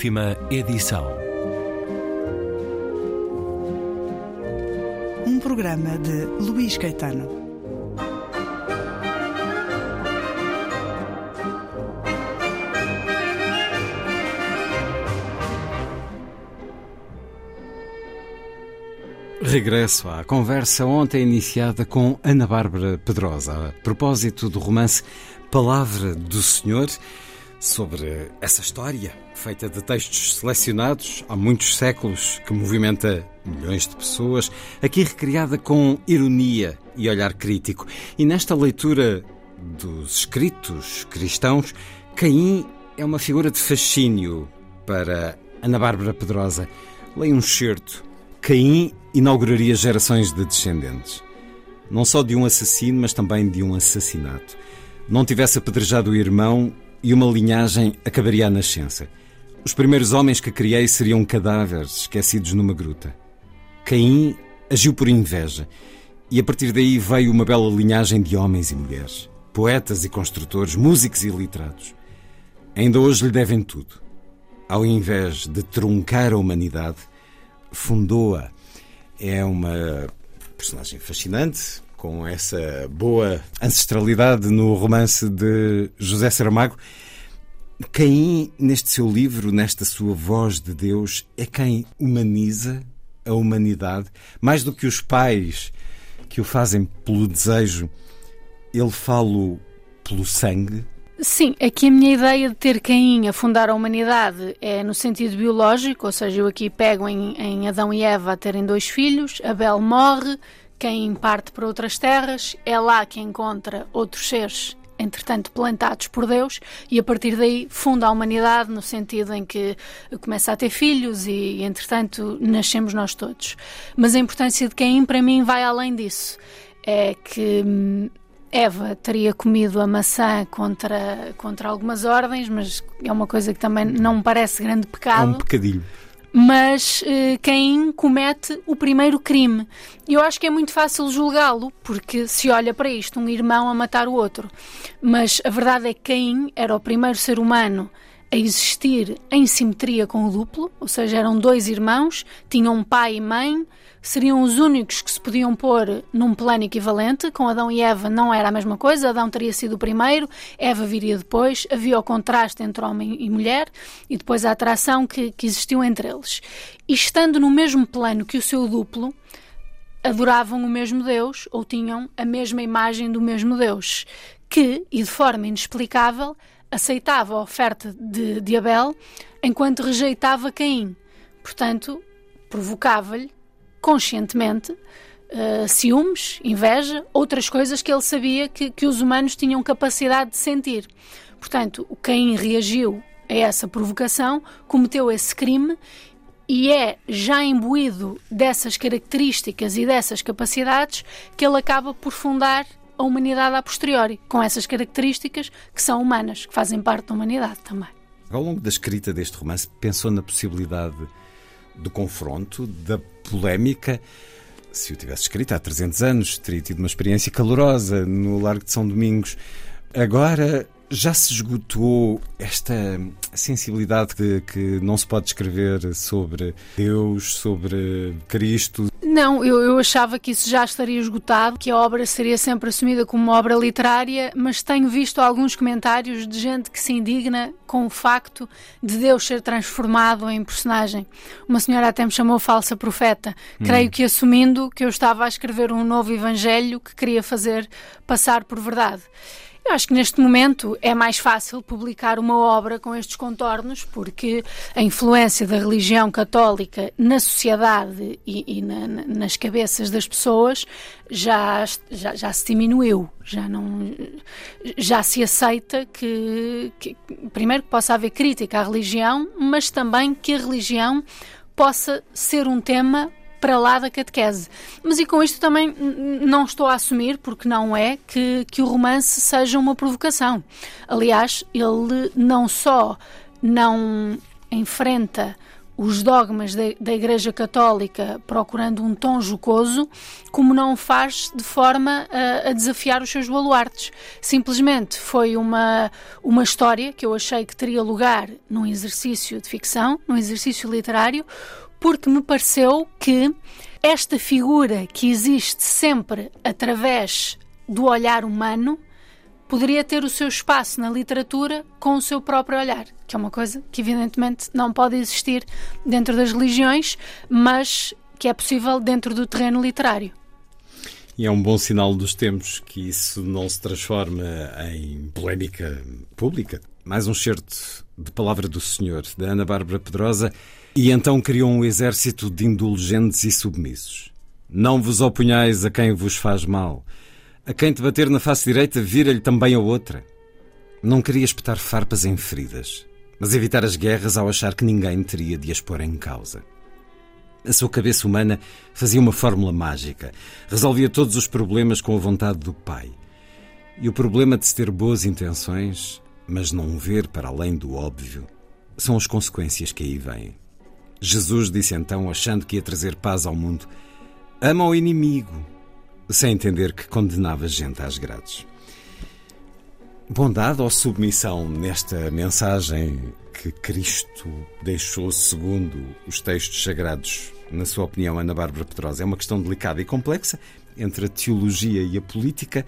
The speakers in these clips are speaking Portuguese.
Última edição. Um programa de Luís Caetano. Regresso à conversa ontem iniciada com Ana Bárbara Pedrosa, a propósito do romance Palavra do Senhor sobre essa história feita de textos selecionados há muitos séculos que movimenta milhões de pessoas, aqui recriada com ironia e olhar crítico. E nesta leitura dos escritos cristãos, Caim é uma figura de fascínio para Ana Bárbara Pedrosa. Leia um certo. Caim inauguraria gerações de descendentes. Não só de um assassino, mas também de um assassinato. Não tivesse apedrejado o irmão, e uma linhagem acabaria a nascença. Os primeiros homens que criei seriam cadáveres esquecidos numa gruta. Caim agiu por inveja, e a partir daí veio uma bela linhagem de homens e mulheres, poetas e construtores, músicos e literados. Ainda hoje lhe devem tudo. Ao invés de truncar a humanidade, fundou-a. É uma personagem fascinante, com essa boa ancestralidade no romance de José Saramago. Caim, neste seu livro, nesta sua voz de Deus, é quem humaniza a humanidade, mais do que os pais que o fazem pelo desejo, ele fala pelo sangue. Sim, aqui a minha ideia de ter Caim a fundar a humanidade é no sentido biológico, ou seja, eu aqui pego em, em Adão e Eva a terem dois filhos, Abel morre, quem parte para outras terras é lá que encontra outros seres entretanto plantados por Deus e a partir daí funda a humanidade no sentido em que começa a ter filhos e entretanto nascemos nós todos. Mas a importância de Caim para mim vai além disso. É que hum, Eva teria comido a maçã contra, contra algumas ordens, mas é uma coisa que também não me parece grande pecado. É um pecadilho mas Caim comete o primeiro crime. Eu acho que é muito fácil julgá-lo, porque se olha para isto, um irmão a matar o outro. Mas a verdade é que Caim era o primeiro ser humano a existir em simetria com o duplo, ou seja, eram dois irmãos, tinham um pai e mãe, seriam os únicos que se podiam pôr num plano equivalente. Com Adão e Eva não era a mesma coisa, Adão teria sido o primeiro, Eva viria depois, havia o contraste entre homem e mulher e depois a atração que, que existiu entre eles. E estando no mesmo plano que o seu duplo, adoravam o mesmo Deus ou tinham a mesma imagem do mesmo Deus, que, e de forma inexplicável, aceitava a oferta de, de Abel enquanto rejeitava Caim. Portanto, provocava-lhe conscientemente uh, ciúmes, inveja, outras coisas que ele sabia que, que os humanos tinham capacidade de sentir. Portanto, o Caim reagiu a essa provocação, cometeu esse crime e é já imbuído dessas características e dessas capacidades que ele acaba por fundar a humanidade a posteriori, com essas características que são humanas, que fazem parte da humanidade também. Ao longo da escrita deste romance, pensou na possibilidade do confronto, da polémica. Se o tivesse escrito há 300 anos, teria tido uma experiência calorosa no Largo de São Domingos. Agora já se esgotou esta sensibilidade de que não se pode escrever sobre Deus, sobre Cristo, não, eu, eu achava que isso já estaria esgotado, que a obra seria sempre assumida como uma obra literária, mas tenho visto alguns comentários de gente que se indigna com o facto de Deus ser transformado em personagem. Uma senhora até me chamou falsa profeta, hum. creio que assumindo que eu estava a escrever um novo evangelho que queria fazer passar por verdade. Eu acho que neste momento é mais fácil publicar uma obra com estes contornos, porque a influência da religião católica na sociedade e, e na, nas cabeças das pessoas já, já, já, se diminuiu, já não já se aceita que, que primeiro que possa haver crítica à religião, mas também que a religião possa ser um tema para lá da catequese. Mas e com isto também não estou a assumir, porque não é, que, que o romance seja uma provocação. Aliás, ele não só não enfrenta os dogmas da, da Igreja Católica procurando um tom jocoso, como não faz de forma a, a, desafiar os seus baluartes. Simplesmente foi uma, uma história que eu achei que teria lugar num exercício de ficção, num exercício literário, porque me pareceu que esta figura que existe sempre através do olhar humano poderia ter o seu espaço na literatura com o seu próprio olhar, que é uma coisa que evidentemente não pode existir dentro das religiões, mas que é possível dentro do terreno literário. E é um bom sinal dos tempos que isso não se transforma em polémica pública. Mais um certo de Palavra do Senhor, da Ana Bárbara Pedrosa, e então criou um exército de indulgentes e submissos. Não vos opunhais a quem vos faz mal, a quem te bater na face direita, vira-lhe também a outra. Não queria espetar farpas em feridas, mas evitar as guerras ao achar que ninguém teria de as pôr em causa. A sua cabeça humana fazia uma fórmula mágica. Resolvia todos os problemas com a vontade do Pai. E o problema de se ter boas intenções, mas não ver para além do óbvio, são as consequências que aí vêm. Jesus disse então, achando que ia trazer paz ao mundo: Ama o inimigo, sem entender que condenava gente às grades. Bondade ou submissão nesta mensagem que Cristo deixou segundo os textos sagrados, na sua opinião, Ana Bárbara Pedrosa, é uma questão delicada e complexa entre a teologia e a política.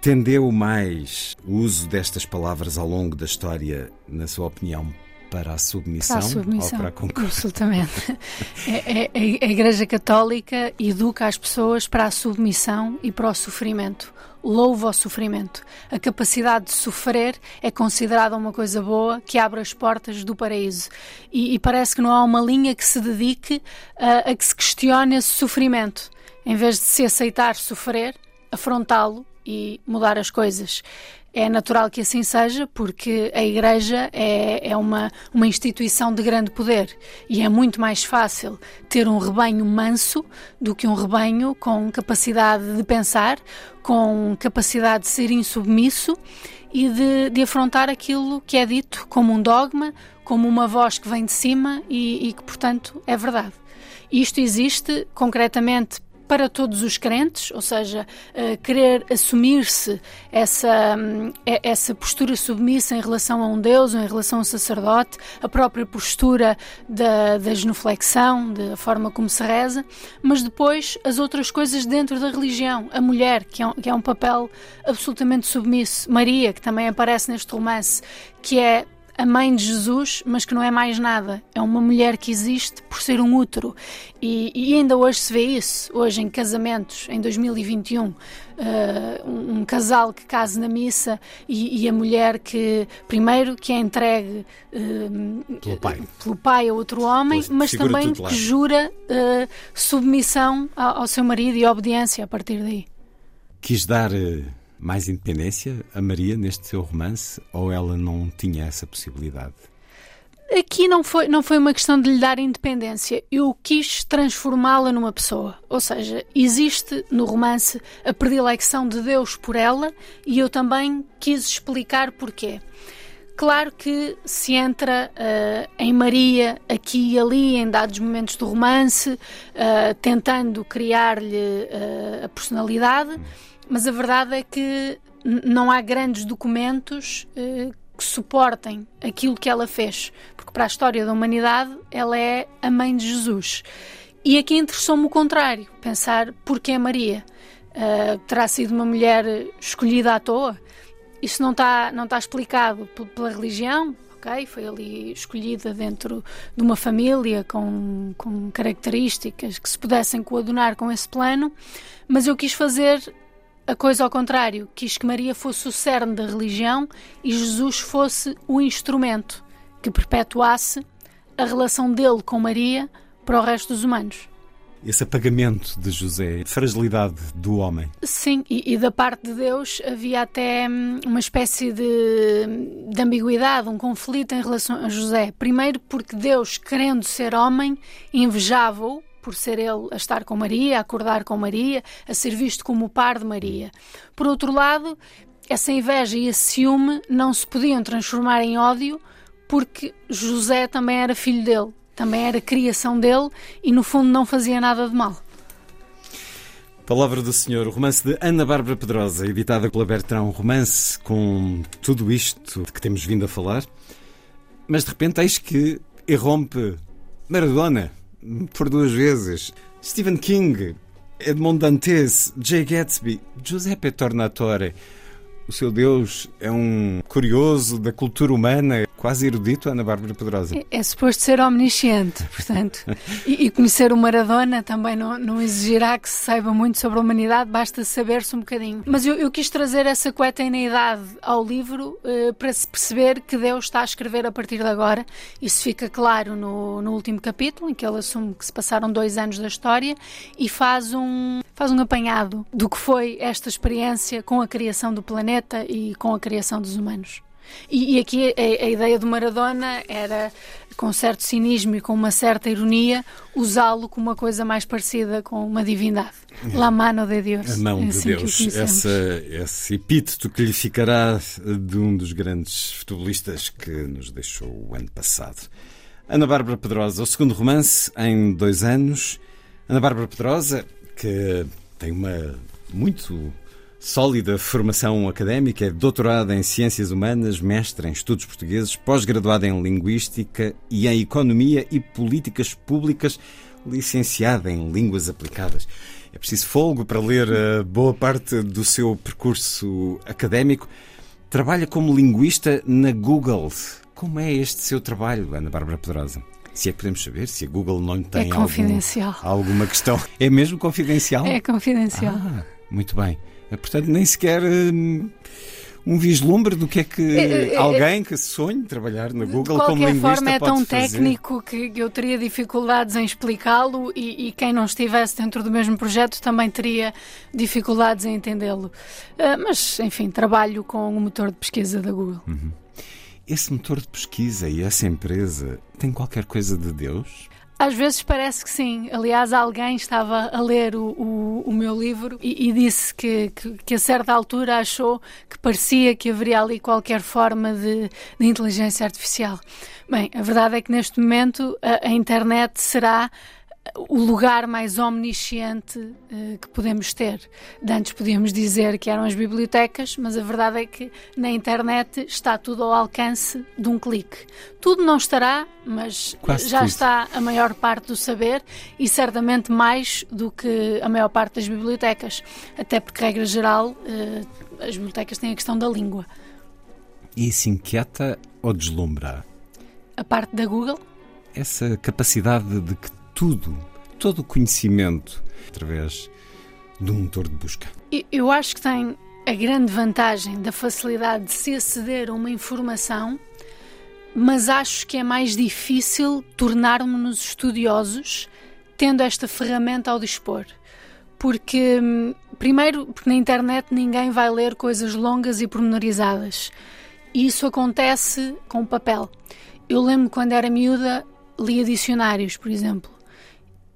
Tendeu mais o uso destas palavras ao longo da história, na sua opinião, para a submissão, para a submissão ou para a concórdia? Absolutamente. É, é, a Igreja Católica educa as pessoas para a submissão e para o sofrimento. Louva o sofrimento. A capacidade de sofrer é considerada uma coisa boa que abre as portas do paraíso. E, e parece que não há uma linha que se dedique a, a que se questione esse sofrimento. Em vez de se aceitar sofrer, afrontá-lo e mudar as coisas. É natural que assim seja, porque a Igreja é, é uma, uma instituição de grande poder e é muito mais fácil ter um rebanho manso do que um rebanho com capacidade de pensar, com capacidade de ser insubmisso e de, de afrontar aquilo que é dito como um dogma, como uma voz que vem de cima e, e que, portanto, é verdade. Isto existe concretamente para todos os crentes, ou seja, uh, querer assumir-se essa, um, essa postura submissa em relação a um Deus ou em relação a um sacerdote, a própria postura da, da genuflexão, da forma como se reza, mas depois as outras coisas dentro da religião. A mulher, que é um, que é um papel absolutamente submisso. Maria, que também aparece neste romance, que é a mãe de Jesus, mas que não é mais nada. É uma mulher que existe por ser um útero. E, e ainda hoje se vê isso. Hoje, em casamentos, em 2021, uh, um, um, casal que casa na missa e, e, a mulher que, primeiro, que é entregue uh, pelo, pai. pelo pai a outro homem, mas também que jura uh, submissão ao, ao, seu marido e obediência a partir daí. Quis dar mais independência a Maria neste seu romance ou ela não tinha essa possibilidade? Aqui não foi, não foi uma questão de lhe dar independência. Eu quis transformá-la numa pessoa. Ou seja, existe no romance a predilecção de Deus por ela e eu também quis explicar porquê. Claro que se entra uh, em Maria aqui e ali, em dados momentos do romance, uh, tentando criar-lhe uh, a personalidade mas a verdade é que não há grandes documentos uh, que suportem aquilo que ela fez, porque para a história da humanidade ela é a mãe de Jesus. E aqui interessou-me o contrário, pensar porque é Maria. Uh, terá sido uma mulher escolhida à toa? Isso não está não tá explicado pela religião, ok? Foi ali escolhida dentro de uma família com, com características que se pudessem coadunar com esse plano, mas eu quis fazer a coisa ao contrário, quis que Maria fosse o cerne da religião e Jesus fosse o instrumento que perpetuasse a relação dele com Maria para o resto dos humanos. Esse apagamento de José, fragilidade do homem. Sim, e, e da parte de Deus havia até hum, uma espécie de, de ambiguidade, um conflito em relação a José. Primeiro, porque Deus, querendo ser homem, invejava-o por ser ele a estar com Maria, a acordar com Maria, a ser visto como o par de Maria. Por outro lado, essa inveja e esse ciúme não se podiam transformar em ódio porque José também era filho dele. também era criação dele e no fundo não fazia nada de mal. Palavra do Senhor, o romance de Ana Bárbara Pedrosa, editada pela Bertrand, um romance com tudo isto de que temos vindo a falar, mas de repente eis que irrompe Maradona por duas vezes, Stephen King, Edmond Dantes, Jay Gatsby, Giuseppe Tornatore. O seu Deus é um curioso da cultura humana quase erudito, Ana Bárbara Pedrosa. É, é suposto ser omnisciente, portanto. e, e, conhecer o Maradona também não, não, exigirá que se saiba muito sobre a humanidade, basta saber-se um bocadinho. Mas eu, eu quis trazer essa idade ao livro uh, para se perceber que Deus está a escrever a partir de agora. Isso fica claro no, no último capítulo, em que ele assume que se passaram dois anos da história e faz um, faz um apanhado do que foi esta experiência com a criação do planeta e com a criação dos humanos. E, e aqui a, a, ideia do Maradona era, com certo cinismo e com uma certa ironia, usá-lo como uma coisa mais parecida com uma divindade. La mano de Deus. A mão é de assim Deus. Essa, esse epíteto que lhe ficará de um dos grandes futebolistas que nos deixou o ano passado. Ana Bárbara Pedrosa, o segundo romance em dois anos. Ana Bárbara Pedrosa, que tem uma muito Sólida formação académica, é doutorada em Ciências Humanas, mestre em Estudos Portugueses, pós-graduada em Linguística e em Economia e Políticas Públicas, licenciada em Línguas Aplicadas. É preciso folgo para ler a boa parte do seu percurso académico. Trabalha como linguista na Google. Como é este seu trabalho, Ana Bárbara Pedrosa? Se é que podemos saber, se a Google não tem é confidencial. Algum, alguma questão. É mesmo confidencial? É confidencial. Ah, muito bem. É, portanto, nem sequer hum, um vislumbre do que é que é, é, alguém que sonhe trabalhar na Google como linguista De qualquer forma, é tão fazer. técnico que eu teria dificuldades em explicá-lo e, e, quem não estivesse dentro do mesmo projeto também teria dificuldades em entendê-lo. Uh, mas, enfim, trabalho com o motor de pesquisa da Google. Uhum. Esse motor de pesquisa e essa empresa tem qualquer coisa de Deus? Às vezes parece que sim. Aliás, alguém estava a ler o, o, o meu livro e, e disse que, que, que, a certa altura achou que parecia que haveria ali qualquer forma de, de inteligência artificial. Bem, a verdade é que neste momento a, a internet será o lugar mais omnisciente uh, que podemos ter. De antes podíamos dizer que eram as bibliotecas, mas a verdade é que na internet está tudo ao alcance de um clique. Tudo não estará, mas Quase já tudo. está a maior parte do saber e certamente mais do que a maior parte das bibliotecas. Até porque, regra geral, uh, as bibliotecas têm a questão da língua. E isso inquieta ou deslumbra? A parte da Google? Essa capacidade de que tudo, todo o conhecimento através de um motor de busca. Eu acho que tem a grande vantagem da facilidade de se aceder a uma informação, mas acho que é mais difícil tornarmos-nos estudiosos tendo esta ferramenta ao dispor. Porque, primeiro, porque na internet ninguém vai ler coisas longas e pormenorizadas. E isso acontece com o papel. Eu lembro quando era miúda, lia dicionários, por exemplo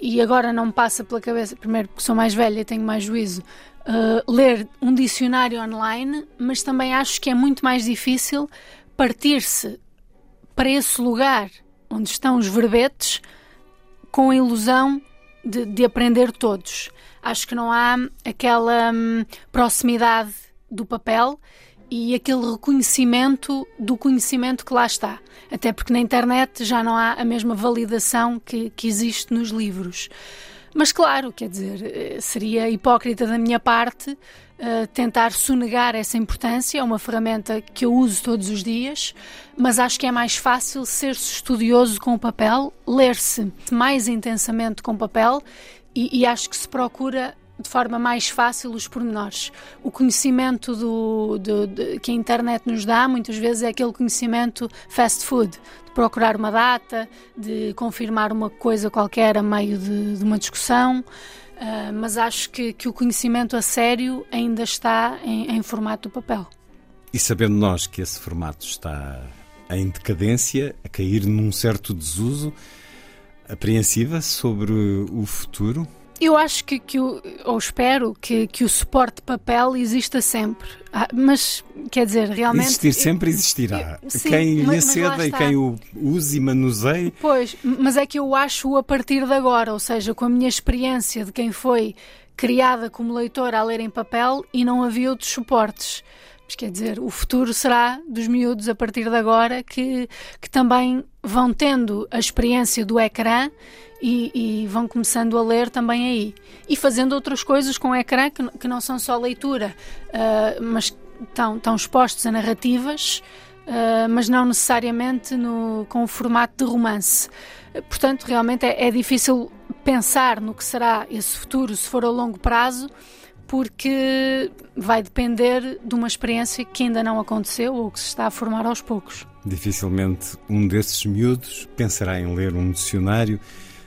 e agora não me passa pela cabeça, primeiro porque sou mais velha e tenho mais juízo, uh, ler um dicionário online, mas também acho que é muito mais difícil partir-se para esse lugar onde estão os verbetes com a ilusão de, de aprender todos. Acho que não há aquela hum, proximidade do papel e aquele reconhecimento do conhecimento que lá está. Até porque na internet já não há a mesma validação que, que existe nos livros. Mas claro, quer dizer, eh, seria hipócrita da minha parte uh, tentar sonegar essa importância. É uma ferramenta que eu uso todos os dias, mas acho que é mais fácil ser-se estudioso com o papel, ler-se mais intensamente com o papel e, e acho que se procura de forma mais fácil os pormenores. O conhecimento do, do, de, que a internet nos dá, muitas vezes, é aquele conhecimento fast food, de procurar uma data, de confirmar uma coisa qualquer a meio de, de uma discussão. Uh, mas acho que, que, o conhecimento a sério ainda está em, em formato papel. E sabendo nós que esse formato está em decadência, a cair num certo desuso, apreensiva sobre o futuro, Eu acho que, que o, ou espero que, que o suporte de papel exista sempre. Ah, mas, quer dizer, realmente. Existir sempre existirá. Sim, quem lhe aceda e quem o use e manuseie. Pois, mas é que eu acho a partir de agora, ou seja, com a minha experiência de quem foi criada como leitora a ler em papel e não havia outros suportes. Mas quer dizer, o futuro será dos miúdos a partir de agora que, que também vão tendo a experiência do ecrã e, e, vão começando a ler também aí. E fazendo outras coisas com o ecrã que, que não são só leitura, uh, mas estão, estão expostos a narrativas, uh, mas não necessariamente no, com o formato de romance. portanto, realmente é, é difícil pensar no que será esse futuro se for a longo prazo porque vai depender de uma experiência que ainda não aconteceu ou que se está a formar aos poucos. Dificilmente um desses miúdos pensará em ler um dicionário,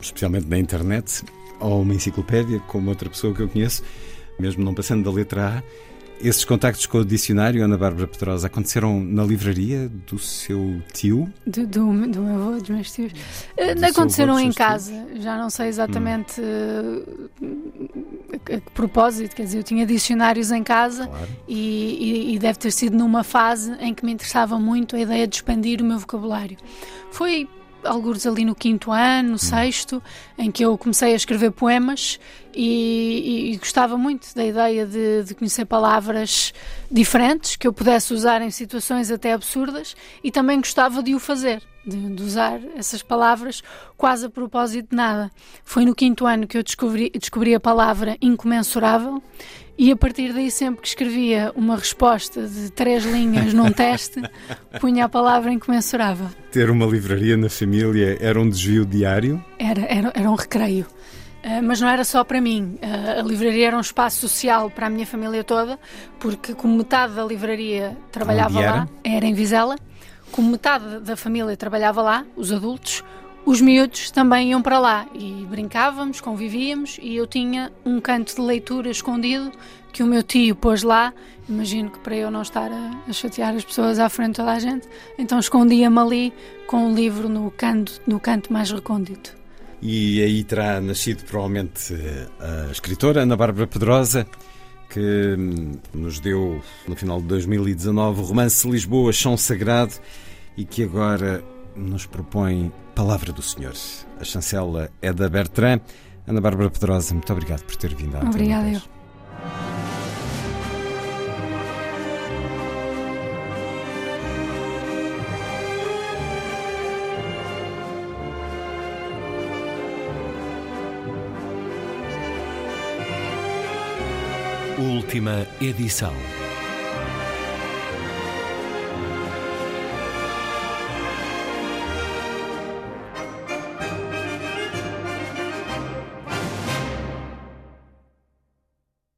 especialmente na internet, ou uma enciclopédia, como outra pessoa que eu conheço, mesmo não passando da letra A esses contactos com o dicionário, Ana Bárbara Pedrosa, aconteceram na livraria do seu tio? Do, do, do meu avô, dos meus tios. Do aconteceram em casa, tios? já não sei exatamente hum. a, a, que propósito, quer dizer, eu tinha dicionários em casa claro. e, e, e deve ter sido numa fase em que me interessava muito a ideia de expandir o meu vocabulário. Foi alguns ali no quinto ano, no hum. sexto, em que eu comecei a escrever poemas e, e gostava muito da ideia de, de, conhecer palavras diferentes que eu pudesse usar em situações até absurdas e também gostava de o fazer. De, de usar essas palavras quase a propósito de nada. Foi no quinto ano que eu descobri, descobri a palavra incomensurável e a partir daí, sempre que escrevia uma resposta de três linhas num teste, punha a palavra incomensurável. Ter uma livraria na família era um desvio diário? Era, era, era um recreio. Uh, mas não era só para mim. Uh, a livraria era um espaço social para a minha família toda, porque como metade da livraria trabalhava lá, era em Vizela, como metade da família trabalhava lá, os adultos, os miúdos também iam para lá e brincávamos, convivíamos e eu tinha um canto de leitura escondido que o meu tio pôs lá. Imagino que para eu não estar a, a chatear as pessoas à frente de toda a gente, então escondia-me ali com o livro no canto, no canto mais recôndito. E aí terá nascido provavelmente a escritora Ana Bárbara Pedrosa, que hum, nos deu no final de 2019 o romance Lisboa Chão Sagrado e que agora nos propõe Palavra do Senhor. A chancela é da Bertrand. Ana Bárbara Pedrosa, muito obrigado por ter vindo à Obrigada eu. Última edição.